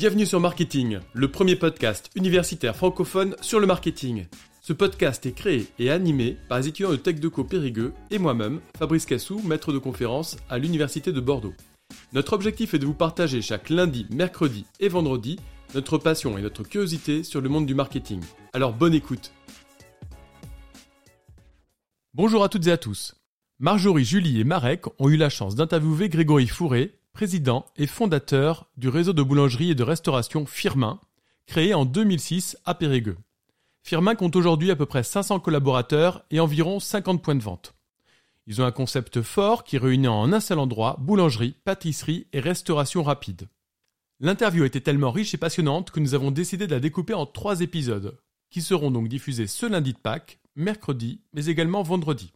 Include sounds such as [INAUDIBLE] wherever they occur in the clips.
Bienvenue sur Marketing, le premier podcast universitaire francophone sur le marketing. Ce podcast est créé et animé par les étudiants de TechDeco Périgueux et moi-même, Fabrice Cassou, maître de conférence à l'Université de Bordeaux. Notre objectif est de vous partager chaque lundi, mercredi et vendredi notre passion et notre curiosité sur le monde du marketing. Alors bonne écoute Bonjour à toutes et à tous. Marjorie, Julie et Marek ont eu la chance d'interviewer Grégory Fourré, président et fondateur du réseau de boulangerie et de restauration Firmin, créé en 2006 à Périgueux. Firmin compte aujourd'hui à peu près 500 collaborateurs et environ 50 points de vente. Ils ont un concept fort qui réunit en un seul endroit boulangerie, pâtisserie et restauration rapide. L'interview était tellement riche et passionnante que nous avons décidé de la découper en trois épisodes, qui seront donc diffusés ce lundi de Pâques, mercredi, mais également vendredi.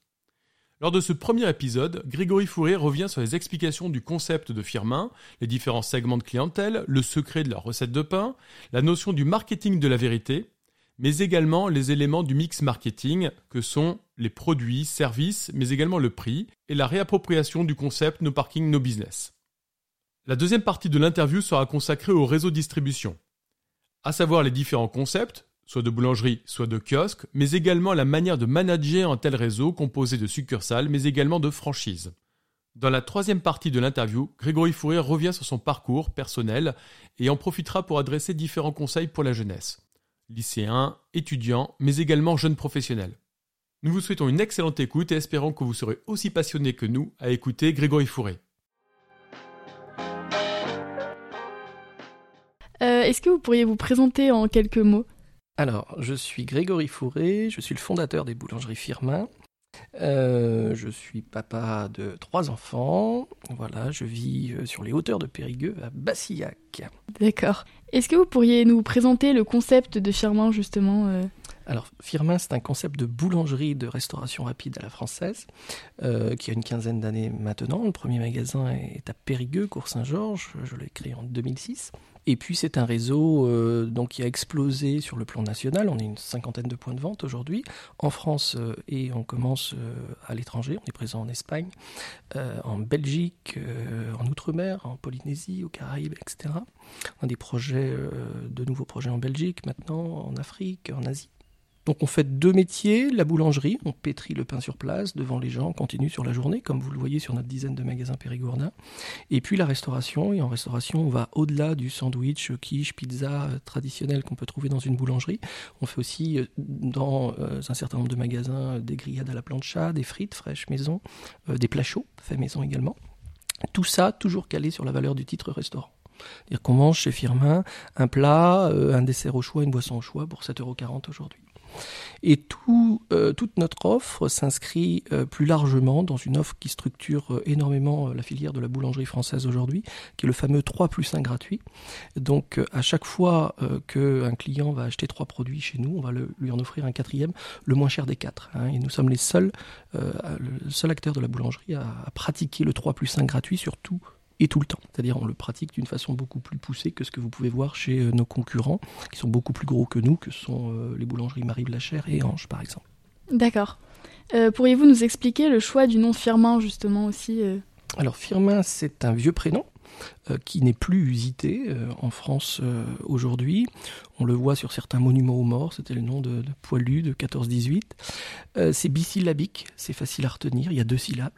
Lors de ce premier épisode, Grégory Fourré revient sur les explications du concept de Firmin, les différents segments de clientèle, le secret de leur recette de pain, la notion du marketing de la vérité, mais également les éléments du mix marketing que sont les produits, services, mais également le prix et la réappropriation du concept No Parking No Business. La deuxième partie de l'interview sera consacrée au réseau distribution, à savoir les différents concepts, soit de boulangerie, soit de kiosque, mais également la manière de manager un tel réseau composé de succursales, mais également de franchises. Dans la troisième partie de l'interview, Grégory Fourier revient sur son parcours personnel et en profitera pour adresser différents conseils pour la jeunesse. Lycéens, étudiants, mais également jeunes professionnels. Nous vous souhaitons une excellente écoute et espérons que vous serez aussi passionnés que nous à écouter Grégory Fourré. Euh, Est-ce que vous pourriez vous présenter en quelques mots? Alors, je suis Grégory Fourré, je suis le fondateur des boulangeries Firmin. Euh, je suis papa de trois enfants. Voilà, je vis euh, sur les hauteurs de Périgueux à Bassillac. D'accord. Est-ce que vous pourriez nous présenter le concept de Firmin justement euh? Alors, Firmin, c'est un concept de boulangerie de restauration rapide à la française, euh, qui a une quinzaine d'années maintenant. Le premier magasin est à Périgueux, Cours Saint-Georges. Je l'ai créé en 2006. Et puis c'est un réseau euh, qui a explosé sur le plan national. On est une cinquantaine de points de vente aujourd'hui en France euh, et on commence à l'étranger. On est présent en Espagne, en Belgique, en Outre-mer, en Polynésie, aux Caraïbes, etc. On a des projets, de nouveaux projets en Belgique maintenant, en Afrique, en Asie. Donc on fait deux métiers, la boulangerie, on pétrit le pain sur place devant les gens, on continue sur la journée, comme vous le voyez sur notre dizaine de magasins périgourdins. Et puis la restauration, et en restauration on va au-delà du sandwich, quiche, pizza euh, traditionnel qu'on peut trouver dans une boulangerie. On fait aussi euh, dans euh, un certain nombre de magasins des grillades à la plancha, des frites fraîches maison, des plats chauds faits maison également. Tout ça toujours calé sur la valeur du titre restaurant. C'est-à-dire qu'on mange chez Firmin un plat, un dessert au choix, une boisson au choix pour 7,40€ aujourd'hui. Et euh, toute notre offre s'inscrit euh, plus largement dans une offre qui structure euh, énormément la filière de la boulangerie française aujourd'hui, qui est le fameux 3 plus 1 gratuit. Donc à chaque fois qu'un client va acheter trois produits chez nous, on va lui en offrir un quatrième, le moins cher des quatre. hein. et nous sommes les seuls, le seul acteur de la boulangerie à, à pratiquer le 3 plus 1 gratuit sur tout et tout le temps. C'est-à-dire on le pratique d'une façon beaucoup plus poussée que ce que vous pouvez voir chez euh, nos concurrents, qui sont beaucoup plus gros que nous, que sont euh, les boulangeries Marie Blachère et Ange par exemple. D'accord. Euh, Pourriez-vous nous expliquer le choix du nom Firmin justement aussi Alors Firmin, c'est un vieux prénom euh, qui n'est plus usité euh, en France euh, aujourd'hui. On le voit sur certains monuments aux morts, c'était le nom de, Poilu de 14-18. Euh, c'est bisyllabique, c'est facile à retenir, il y a deux syllabes.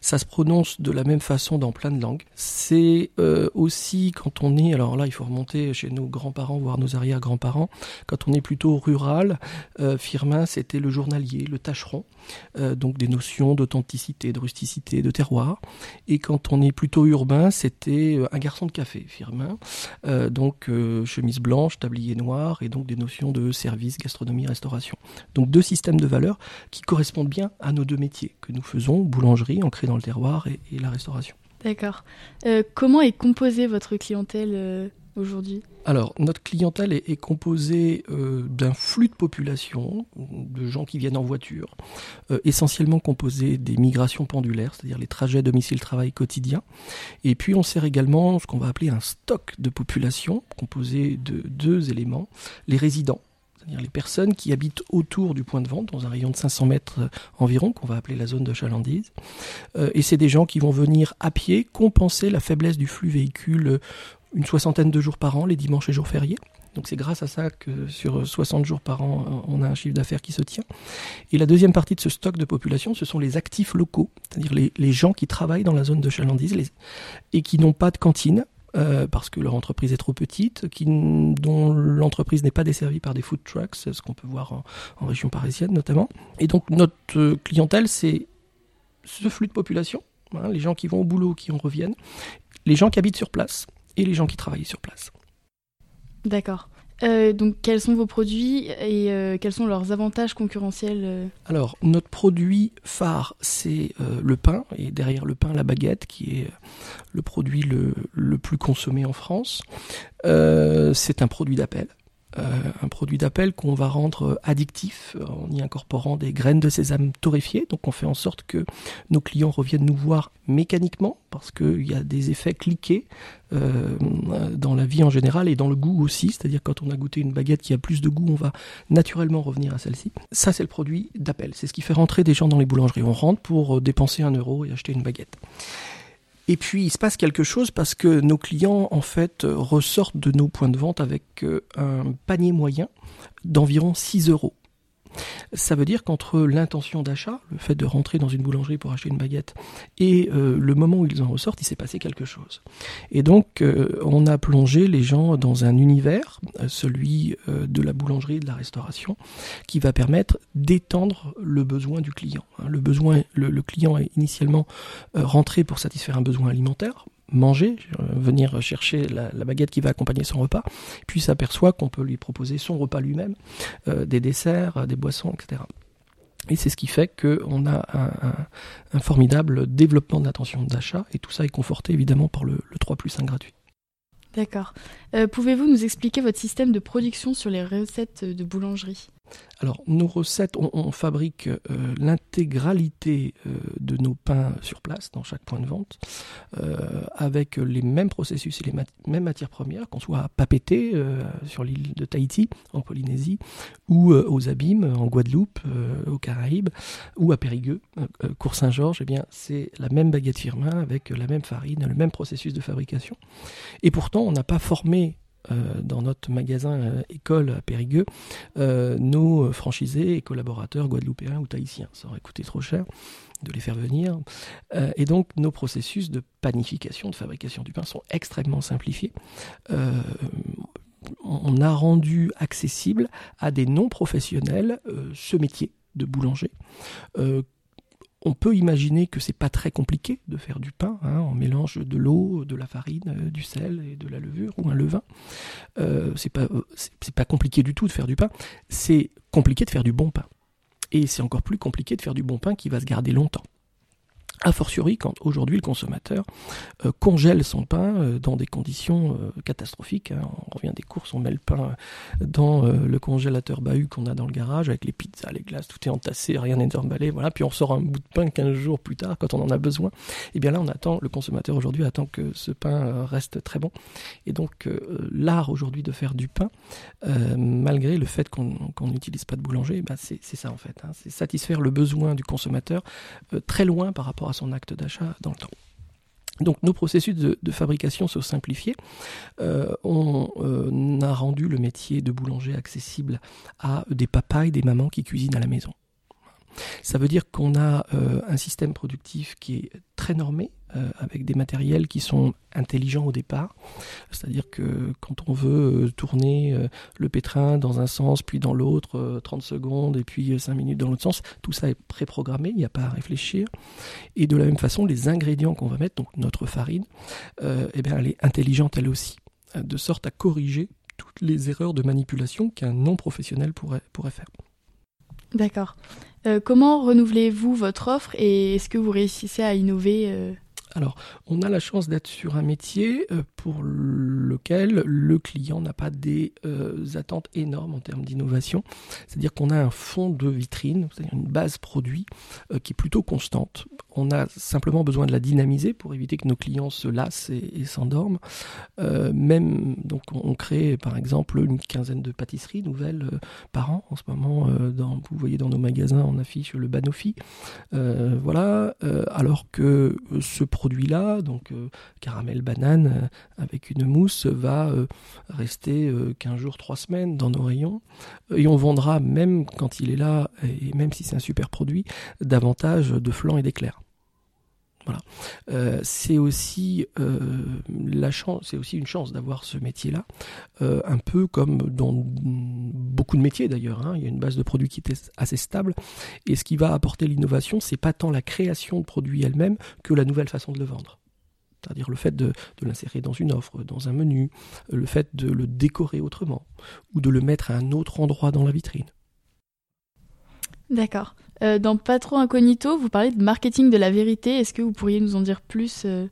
Ça se prononce de la même façon dans plein de langues. C'est euh, aussi quand on est, alors là il faut remonter chez nos grands-parents, voire nos arrière-grands-parents, quand on est plutôt rural, euh, Firmin c'était le journalier, le tâcheron, donc des notions d'authenticité, de rusticité, de terroir. Et quand on est plutôt urbain, c'était un garçon de café, Firmin. Donc chemise blanche, tablier noir, et donc des notions de service, gastronomie, restauration. Donc deux systèmes de valeurs qui correspondent bien à nos deux métiers que nous faisons, boulangerie, ancrée dans le terroir, et, et la restauration. D'accord. Euh, comment est composée votre clientèle euh, Alors, notre clientèle est, composée euh, d'un flux de population, de gens qui viennent en voiture, euh, essentiellement composé des migrations pendulaires, c'est-à-dire les trajets domicile-travail quotidiens. Et puis, on sert également ce qu'on va appeler un stock de population, composé de deux éléments, les résidents. C'est-à-dire les personnes qui habitent autour du point de vente, dans un rayon de 500 mètres euh, environ, qu'on va appeler la zone de chalandise. Et c'est des gens qui vont venir à pied compenser la faiblesse du flux véhicule une soixantaine de jours par an, les dimanches et jours fériés. Donc c'est grâce à ça que sur 60 jours par an, on a un chiffre d'affaires qui se tient. Et la deuxième partie de ce stock de population, ce sont les actifs locaux, c'est-à-dire les, gens qui travaillent dans la zone de chalandise et qui n'ont pas de cantine. Euh, parce que leur entreprise est trop petite, dont l'entreprise n'est pas desservie par des food trucks, ce qu'on peut voir en, région parisienne notamment. Et donc notre clientèle, c'est ce flux de population, hein, les gens qui vont au boulot, qui en reviennent, les gens qui habitent sur place et les gens qui travaillent sur place. D'accord. Euh, donc quels sont vos produits et euh, quels sont leurs avantages concurrentiels euh Alors notre produit phare c'est le pain et derrière le pain la baguette qui est le produit le, le plus consommé en France. c'est un produit d'appel. Euh, un produit d'appel qu'on va rendre addictif en y incorporant des graines de sésame torréfiées. Donc on fait en sorte que nos clients reviennent nous voir mécaniquement parce qu'il y a des effets cliqués euh, dans la vie en général et dans le goût aussi. C'est-à-dire quand on a goûté une baguette qui a plus de goût, on va naturellement revenir à celle-ci. Ça c'est le produit d'appel. C'est ce qui fait rentrer des gens dans les boulangeries. On rentre pour dépenser un euro et acheter une baguette. Et puis il se passe quelque chose parce que nos clients en fait ressortent de nos points de vente avec euh, un panier moyen d'environ 6 euros. Ça veut dire qu'entre l'intention d'achat, le fait de rentrer dans une boulangerie pour acheter une baguette, et euh, le moment où ils en ressortent, il s'est passé quelque chose. Et donc, euh, on a plongé les gens dans un univers, euh, celui de la boulangerie et de la restauration, qui va permettre d'étendre le besoin du client. Hein. Le client est initialement rentré pour satisfaire un besoin alimentaire, manger, euh, venir chercher la, baguette qui va accompagner son repas, puis s'aperçoit qu'on peut lui proposer son repas lui-même, euh, des desserts, des boissons, etc. Et c'est ce qui fait qu'on a un, formidable développement d'intention d'achat, et tout ça est conforté évidemment par le, le 3 plus 1 gratuit. D'accord. Euh, pouvez-vous nous expliquer votre système de production sur les recettes de boulangerie? Alors, nos recettes, on, fabrique euh, l'intégralité euh, de nos pains sur place, dans chaque point de vente, euh, avec les mêmes processus et les mêmes matières premières, qu'on soit à Papeete, sur l'île de Tahiti, en Polynésie, ou aux Abîmes, en Guadeloupe, aux Caraïbes, ou à Périgueux, Cours-Saint-Georges, eh bien, c'est la même baguette firmin, avec la même farine, le même processus de fabrication. Et pourtant, on n'a pas formé dans notre magasin euh, école à Périgueux euh, nos franchisés et collaborateurs guadeloupéens ou tahitiens. Ça aurait coûté trop cher de les faire venir. et donc nos processus de panification, de fabrication du pain sont extrêmement simplifiés. on a rendu accessible à des non-professionnels ce métier de boulanger on peut imaginer que c'est pas très compliqué de faire du pain. Hein, en mélange de l'eau, de la farine, euh, du sel et de la levure ou un levain. Euh, c'est euh, c'est pas compliqué du tout de faire du pain. C'est compliqué de faire du bon pain. Et c'est encore plus compliqué de faire du bon pain qui va se garder longtemps. A fortiori, quand aujourd'hui le consommateur euh, congèle son pain euh, dans des conditions euh, catastrophiques. Hein. On revient des courses, on met le pain dans le congélateur bahut qu'on a dans le garage avec les pizzas, les glaces, tout est entassé, rien n'est emballé. Voilà, puis on sort un bout de pain 15 jours plus tard quand on en a besoin. Et eh bien là, on attend, le consommateur aujourd'hui attend que ce pain reste très bon. Et donc l'art aujourd'hui de faire du pain, malgré le fait qu'on n'utilise pas de boulanger, bah, c'est ça en fait. Hein. C'est satisfaire le besoin du consommateur très loin par rapport à son acte d'achat dans le temps. Donc nos processus de, fabrication sont simplifiés. Euh, on euh, a rendu le métier de boulanger accessible à des papas et des mamans qui cuisinent à la maison. Ça veut dire qu'on a euh, un système productif qui est très normé, euh, avec des matériels qui sont intelligents au départ. C'est-à-dire que quand on veut euh, tourner le pétrin dans un sens, puis dans l'autre, 30 secondes, et puis 5 minutes dans l'autre sens, tout ça est préprogrammé, il n'y a pas à réfléchir. Et de la même façon, les ingrédients qu'on va mettre, donc notre farine, eh bien, elle est intelligente elle aussi, de sorte à corriger toutes les erreurs de manipulation qu'un non-professionnel pourrait, pourrait faire. D'accord. Euh, comment renouvelez-vous votre offre et est-ce que vous réussissez à innover euh alors, on a la chance d'être sur un métier euh, pour lequel le client n'a pas des attentes énormes en termes d'innovation. C'est-à-dire qu'on a un fond de vitrine, c'est-à-dire une base produit qui est plutôt constante. On a simplement besoin de la dynamiser pour éviter que nos clients se lassent et, s'endorment. Euh, même, donc, on, crée par exemple une quinzaine de pâtisseries nouvelles euh, par an. En ce moment, euh, vous voyez dans nos magasins, on affiche le Banofi. voilà, alors que ce produit-là, donc caramel banane avec une mousse, va rester 15 jours, 3 semaines dans nos rayons. Et on vendra, même quand il est là, et même si c'est un super produit, davantage de flancs et d'éclairs. Voilà. Euh, c'est aussi euh, la chance, c'est aussi une chance d'avoir ce métier-là, euh, un peu comme dans beaucoup de métiers d'ailleurs. Hein. Il y a une base de produits qui est assez stable, et ce qui va apporter l'innovation, c'est pas tant la création de produits elle-même que la nouvelle façon de le vendre. C'est-à-dire le fait de, de l'insérer dans une offre, dans un menu, le fait de le décorer autrement, ou de le mettre à un autre endroit dans la vitrine. D'accord. Euh, dans Pas trop incognito, vous parlez de marketing de la vérité. Est-ce que vous pourriez nous en dire plus euh?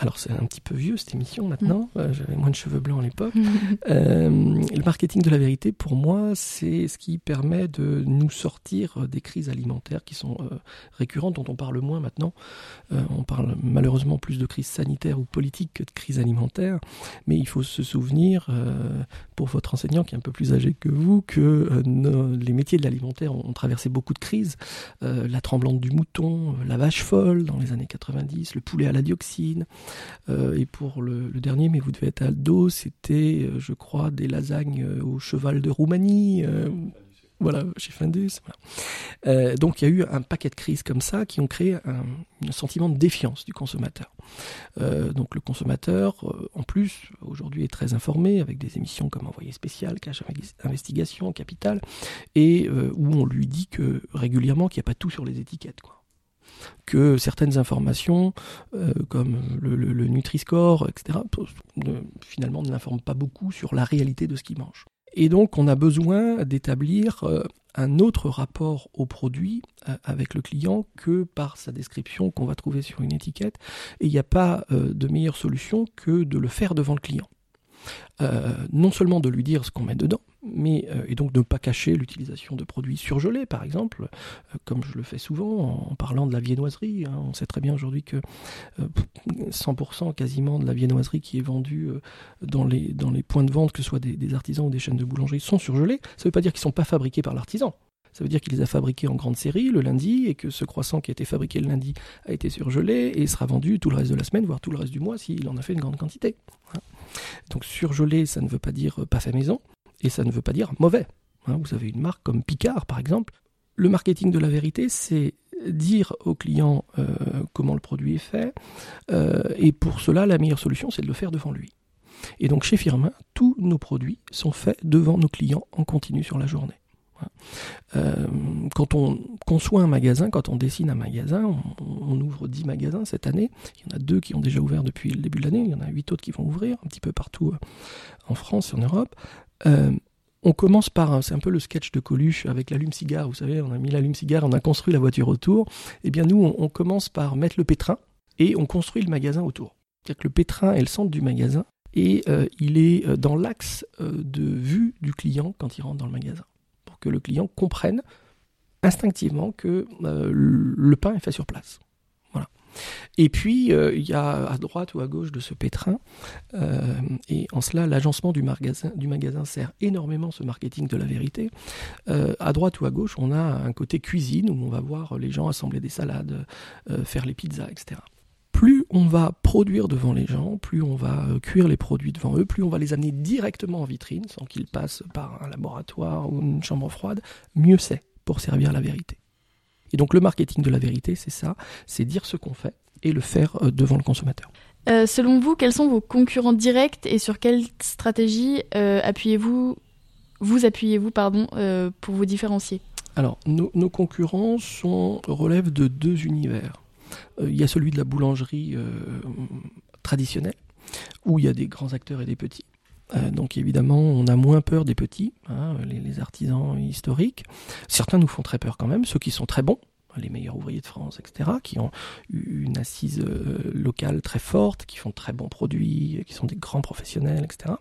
Alors c'est un petit peu vieux cette émission maintenant, mm. euh, j'avais moins de cheveux blancs à l'époque. [LAUGHS] euh, le marketing de la vérité, pour moi, c'est ce qui permet de nous sortir des crises alimentaires qui sont euh, récurrentes, dont on parle moins maintenant. On parle malheureusement plus de crise sanitaire ou politique que de crise alimentaire, mais il faut se souvenir, pour votre enseignant qui est un peu plus âgé que vous, que les métiers de l'alimentaire ont, ont, traversé beaucoup de crises. la tremblante du mouton, la vache folle dans les années 90, le poulet à la dioxine. Euh, et pour le, dernier, mais vous devez être à dos, c'était, euh, je crois, des lasagnes euh, au cheval de Roumanie. voilà, chez Findus. donc il y a eu un paquet de crises comme ça qui ont créé un, sentiment de défiance du consommateur. donc le consommateur, en plus, aujourd'hui est très informé avec des émissions comme Envoyé spécial, Cache Investigation, Capital, et où on lui dit que régulièrement qu'il n'y a pas tout sur les étiquettes. Que certaines informations, euh, comme le, Nutri-Score, etc., finalement ne l'informent pas beaucoup sur la réalité de ce qu'ils mangent. Et donc, on a besoin d'établir euh, un autre rapport au produit euh, avec le client que par sa description qu'on va trouver sur une étiquette. Et il n'y a pas de meilleure solution que de le faire devant le client. Non seulement de lui dire ce qu'on met dedans, euh, et donc ne pas cacher l'utilisation de produits surgelés, par exemple, euh, comme je le fais souvent en, parlant de la viennoiserie. Hein. On sait très bien aujourd'hui que 100% quasiment de la viennoiserie qui est vendue dans, les, dans les points de vente, que ce soit des, des artisans ou des chaînes de boulangerie, sont surgelés. Ça ne veut pas dire qu'ils ne sont pas fabriqués par l'artisan. Ça veut dire qu'il les a fabriqués en grande série le lundi et que ce croissant qui a été fabriqué le lundi a été surgelé et sera vendu tout le reste de la semaine, voire tout le reste du mois s'il en a fait une grande quantité. Hein. Donc surgelé, ça ne veut pas dire pas fait maison et ça ne veut pas dire mauvais. Hein. Vous avez une marque comme Picard par exemple. Le marketing de la vérité, c'est dire au client euh, comment le produit est fait euh, et pour cela, la meilleure solution, c'est de le faire devant lui. Et donc chez Firmin, tous nos produits sont faits devant nos clients en continu sur la journée. Euh, quand on conçoit un magasin, quand on dessine un magasin, on, ouvre 10 magasins cette année. Il y en a deux qui ont déjà ouvert depuis le début de l'année. Il y en a 8 autres qui vont ouvrir un petit peu partout en France et en Europe. Euh, on commence par, c'est un peu le sketch de Coluche avec l'allume-cigare. Vous savez, on a mis l'allume-cigare, on a construit la voiture autour. Eh bien, nous, on, commence par mettre le pétrin et on construit le magasin autour. C'est-à-dire que le pétrin est le centre du magasin et il est dans l'axe de vue du client quand il rentre dans le magasin que le client comprenne instinctivement que euh, le pain est fait sur place. Et puis, euh, il y a à droite ou à gauche de ce pétrin, euh, et en cela, l'agencement du magasin, sert énormément ce marketing de la vérité. à droite ou à gauche, on a un côté cuisine où on va voir les gens assembler des salades, faire les pizzas, etc plus on va produire devant les gens, plus on va euh, cuire les produits devant eux, plus on va les amener directement en vitrine sans qu'ils passent par un laboratoire ou une chambre froide, mieux c'est pour servir la vérité. Et donc le marketing de la vérité, c'est ça, c'est dire ce qu'on fait et le faire euh, devant le consommateur. Euh, selon vous, quels sont vos concurrents directs et sur quelle stratégie appuyez-vous, vous appuyez-vous pardon, pour vous différencier? Alors, nos, nos concurrents sont, relèvent de deux univers. Euh, il y a celui de la boulangerie euh, traditionnelle, où il y a des grands acteurs et des petits. Euh, donc évidemment, on a moins peur des petits, hein, les, artisans historiques. Certains nous font très peur quand même, ceux qui sont très bons, les meilleurs ouvriers de France, etc., qui ont une assise euh, locale très forte, qui font de très bons produits, qui sont des grands professionnels, etc.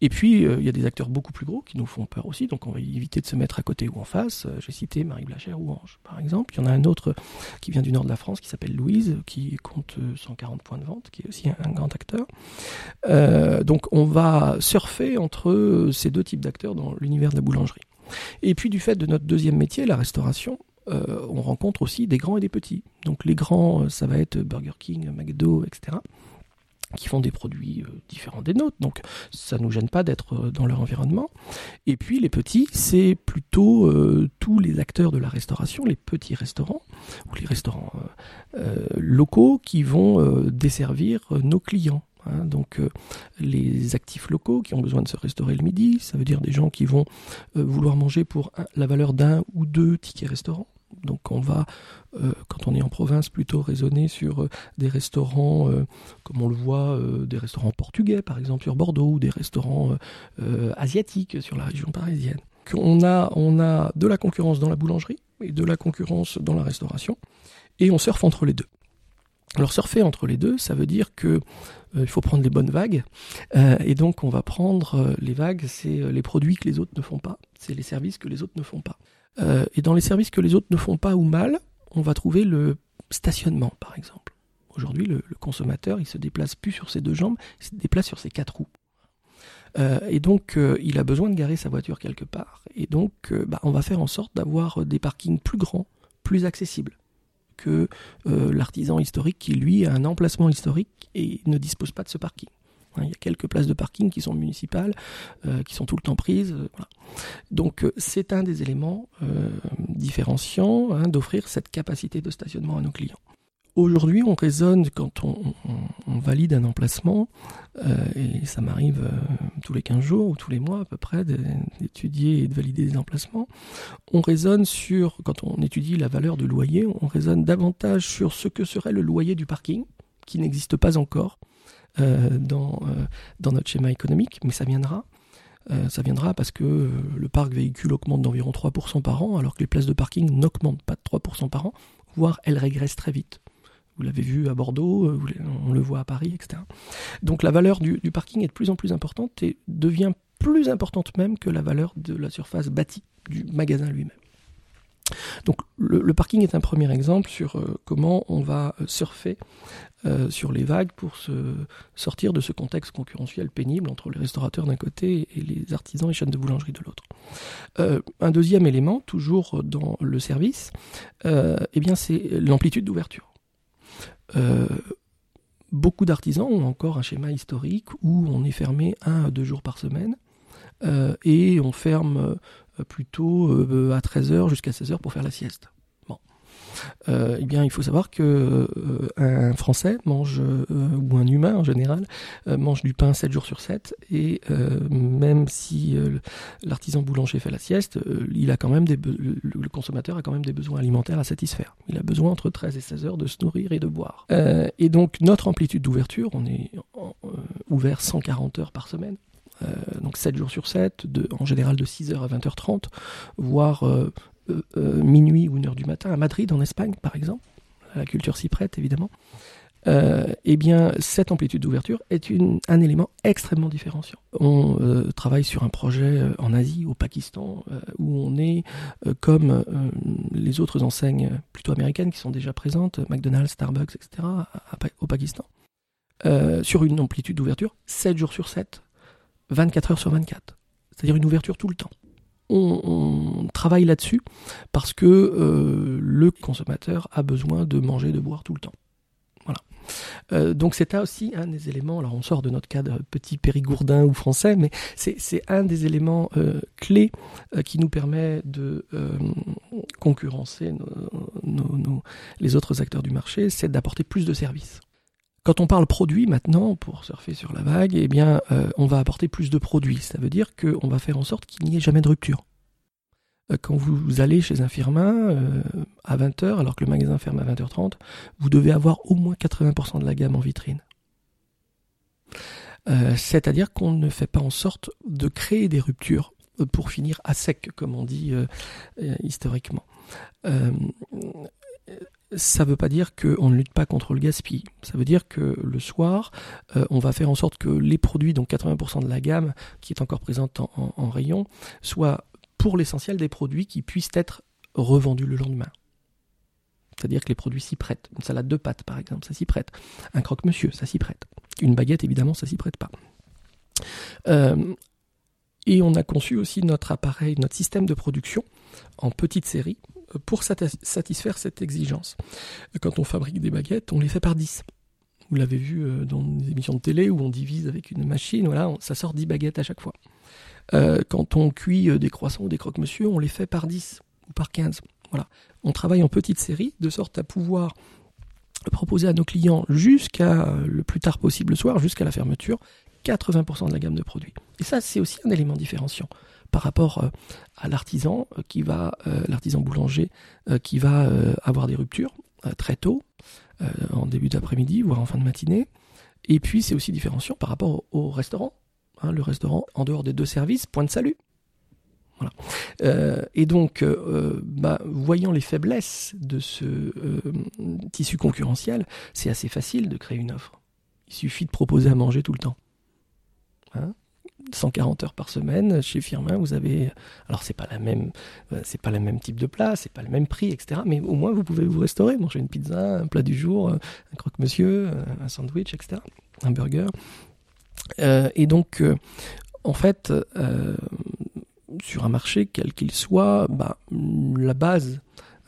Et puis, euh, il y a des acteurs beaucoup plus gros qui nous font peur aussi, donc on va éviter de se mettre à côté ou en face. Euh, j'ai cité Marie Blachère ou Ange, par exemple. Il y en a un autre qui vient du nord de la France, qui s'appelle Louise, qui compte 140 points de vente, qui est aussi un, grand acteur. donc on va surfer entre ces deux types d'acteurs dans l'univers de la boulangerie. Et puis du fait de notre deuxième métier, la restauration, on rencontre aussi des grands et des petits. Donc les grands, ça va être Burger King, McDo, etc qui font des produits euh, différents des nôtres, donc ça ne nous gêne pas d'être euh, dans leur environnement. Et puis les petits, c'est plutôt euh, tous les acteurs de la restauration, les petits restaurants, ou les restaurants locaux qui vont desservir nos clients. Hein. donc les actifs locaux qui ont besoin de se restaurer le midi, ça veut dire des gens qui vont vouloir manger pour la valeur d'un ou deux tickets restaurants. Donc on va, euh, quand on est en province, plutôt raisonner sur euh, des restaurants, euh, comme on le voit, des restaurants portugais par exemple sur Bordeaux, ou des restaurants asiatiques sur la région parisienne. On a, de la concurrence dans la boulangerie et de la concurrence dans la restauration, et on surfe entre les deux. Alors surfer entre les deux, ça veut dire que il faut prendre les bonnes vagues, et donc on va prendre les vagues, c'est les produits que les autres ne font pas, c'est les services que les autres ne font pas. Euh, et dans les services que les autres ne font pas ou mal, on va trouver le stationnement, par exemple. Aujourd'hui, le, consommateur, il se déplace plus sur ses deux jambes, il se déplace sur ses quatre roues. Euh, et donc, euh, il a besoin de garer sa voiture quelque part. Et donc, bah, on va faire en sorte d'avoir des parkings plus grands, plus accessibles que l'artisan historique qui, lui, a un emplacement historique et ne dispose pas de ce parking. Hein, il y a quelques places de parking qui sont municipales, euh, qui sont tout le temps prises. Euh, Donc euh, c'est un des éléments différenciants hein, d'offrir cette capacité de stationnement à nos clients. Aujourd'hui, on raisonne quand on, valide un emplacement, et ça m'arrive tous les 15 jours ou tous les mois à peu près d'étudier et de valider des emplacements, on raisonne sur, quand on étudie la valeur du loyer, on raisonne davantage sur ce que serait le loyer du parking, qui n'existe pas encore, dans, euh, dans notre schéma économique, mais ça viendra. Euh, ça viendra parce que le parc véhicule augmente d'environ 3% par an, alors que les places de parking n'augmentent pas de 3% par an, voire elles régressent très vite. Vous l'avez vu à Bordeaux, on le voit à Paris, etc. Donc la valeur du, parking est de plus en plus importante et devient plus importante même que la valeur de la surface bâtie du magasin lui-même. Donc le, parking est un premier exemple sur euh, comment on va euh, surfer euh, sur les vagues pour se sortir de ce contexte concurrentiel pénible entre les restaurateurs d'un côté et les artisans et chaînes de boulangerie de l'autre. un deuxième élément, toujours dans le service, eh bien c'est l'amplitude d'ouverture. beaucoup d'artisans ont encore un schéma historique où on est fermé un à deux jours par semaine et on ferme plutôt euh, à 13h jusqu'à 16h pour faire la sieste. Bon. Euh, eh bien, il faut savoir que un Français mange, ou un humain en général, mange du pain 7 jours sur 7, et même si l'artisan boulanger fait la sieste, il a quand même des le consommateur a quand même des besoins alimentaires à satisfaire. Il a besoin entre 13 et 16 heures de se nourrir et de boire. et donc, notre amplitude d'ouverture, on est ouvert 140 heures par semaine. Euh, donc 7 jours sur 7, de, en général de 6h à 20h30, voire euh, euh, minuit ou 1h du matin, à Madrid, en Espagne, par exemple. La culture s'y prête, évidemment. eh bien, cette amplitude d'ouverture est un élément extrêmement différenciant. On travaille sur un projet en Asie, au Pakistan, où on est comme les autres enseignes plutôt américaines qui sont déjà présentes, McDonald's, Starbucks, etc., au Pakistan, sur une amplitude d'ouverture 7 jours sur 7, 24 heures sur 24. C'est-à-dire une ouverture tout le temps. On, travaille là-dessus parce que euh, le consommateur a besoin de manger, de boire tout le temps. Voilà. Euh, donc c'est aussi un des éléments, alors on sort de notre cadre petit périgourdin ou français, mais c'est un des éléments euh, clés qui nous permet de concurrencer les autres acteurs du marché, c'est d'apporter plus de services. Quand on parle produit maintenant, pour surfer sur la vague, eh bien, euh, on va apporter plus de produits. Ça veut dire qu'on va faire en sorte qu'il n'y ait jamais de rupture. Euh, quand vous allez chez un firmin euh, à 20h, alors que le magasin ferme à 20h30, vous devez avoir au moins 80% de la gamme en vitrine. C'est-à-dire qu'on ne fait pas en sorte de créer des ruptures pour finir à sec, comme on dit historiquement ça ne veut pas dire qu'on ne lutte pas contre le gaspillage. Ça veut dire que le soir, euh, on va faire en sorte que les produits, donc 80% de la gamme qui est encore présente en, rayon, soient pour l'essentiel des produits qui puissent être revendus le lendemain. C'est-à-dire que les produits s'y prêtent. Une salade de pâtes, par exemple, ça s'y prête. Un croque-monsieur, ça s'y prête. Une baguette, évidemment, ça s'y prête pas. Euh, et on a conçu aussi notre appareil, notre système de production en petite série, pour satisfaire cette exigence. Quand on fabrique des baguettes, on les fait par 10. Vous l'avez vu euh, dans des émissions de télé où on divise avec une machine, voilà, ça sort 10 baguettes à chaque fois. Euh, quand on cuit euh, des croissants ou des croque-monsieur, on les fait par 10 ou par 15. Voilà. On travaille en petite série de sorte à pouvoir proposer à nos clients jusqu'à le plus tard possible le soir, jusqu'à la fermeture, 80% de la gamme de produits. Et ça, c'est aussi un élément différenciant par rapport à l'artisan qui va, l'artisan boulanger qui va avoir des ruptures très tôt, euh, en début d'après-midi, voire en fin de matinée. Et puis c'est aussi différenciant par rapport au, restaurant. Hein, le restaurant, en dehors des deux services, point de salut. Voilà. Euh, et donc, euh, bah, voyant les faiblesses de ce tissu concurrentiel, c'est assez facile de créer une offre. Il suffit de proposer à manger tout le temps. Hein 140 heures par semaine chez Firmin, vous avez alors c'est pas la même euh, pas le même type de plat, c'est pas le même prix, etc. Mais au moins vous pouvez vous restaurer, manger une pizza, un plat du jour, euh, un croque-monsieur, euh, un sandwich, etc. Un burger. et donc en fait sur un marché quel qu'il soit, bah, la base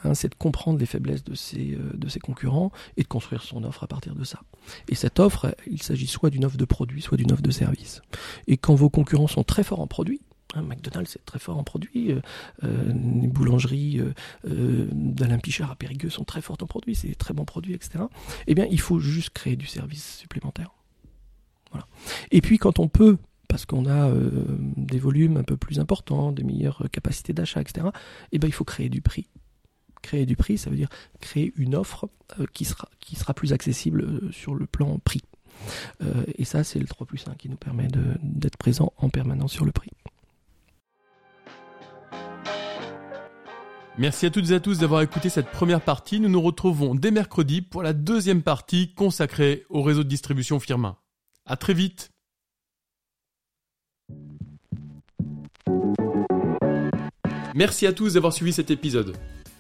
Hein, c'est de comprendre les faiblesses de ses, euh, de ses concurrents et de construire son offre à partir de ça. Et cette offre, il s'agit soit d'une offre de produit, soit d'une offre de service. Et quand vos concurrents sont très forts en produit, hein, McDonald's est très fort en produits, euh, euh, les boulangeries d'Alain Pichard à Périgueux sont très fortes en produits, c'est des très bons produits, etc. Eh bien, il faut juste créer du service supplémentaire. Et puis, quand on peut parce qu'on a des volumes un peu plus importants, des meilleures capacités d'achat, etc., eh ben, il faut créer du prix créer du prix, ça veut dire créer une offre euh, qui, sera, qui sera plus accessible euh, sur le plan prix. Euh, et ça, c'est le 3 plus 1 qui nous permet d'être présent en permanence sur le prix. Merci à toutes et à tous d'avoir écouté cette première partie. Nous nous retrouvons dès mercredi pour la deuxième partie consacrée au réseau de distribution Firmin. À très vite. Merci à tous d'avoir suivi cet épisode.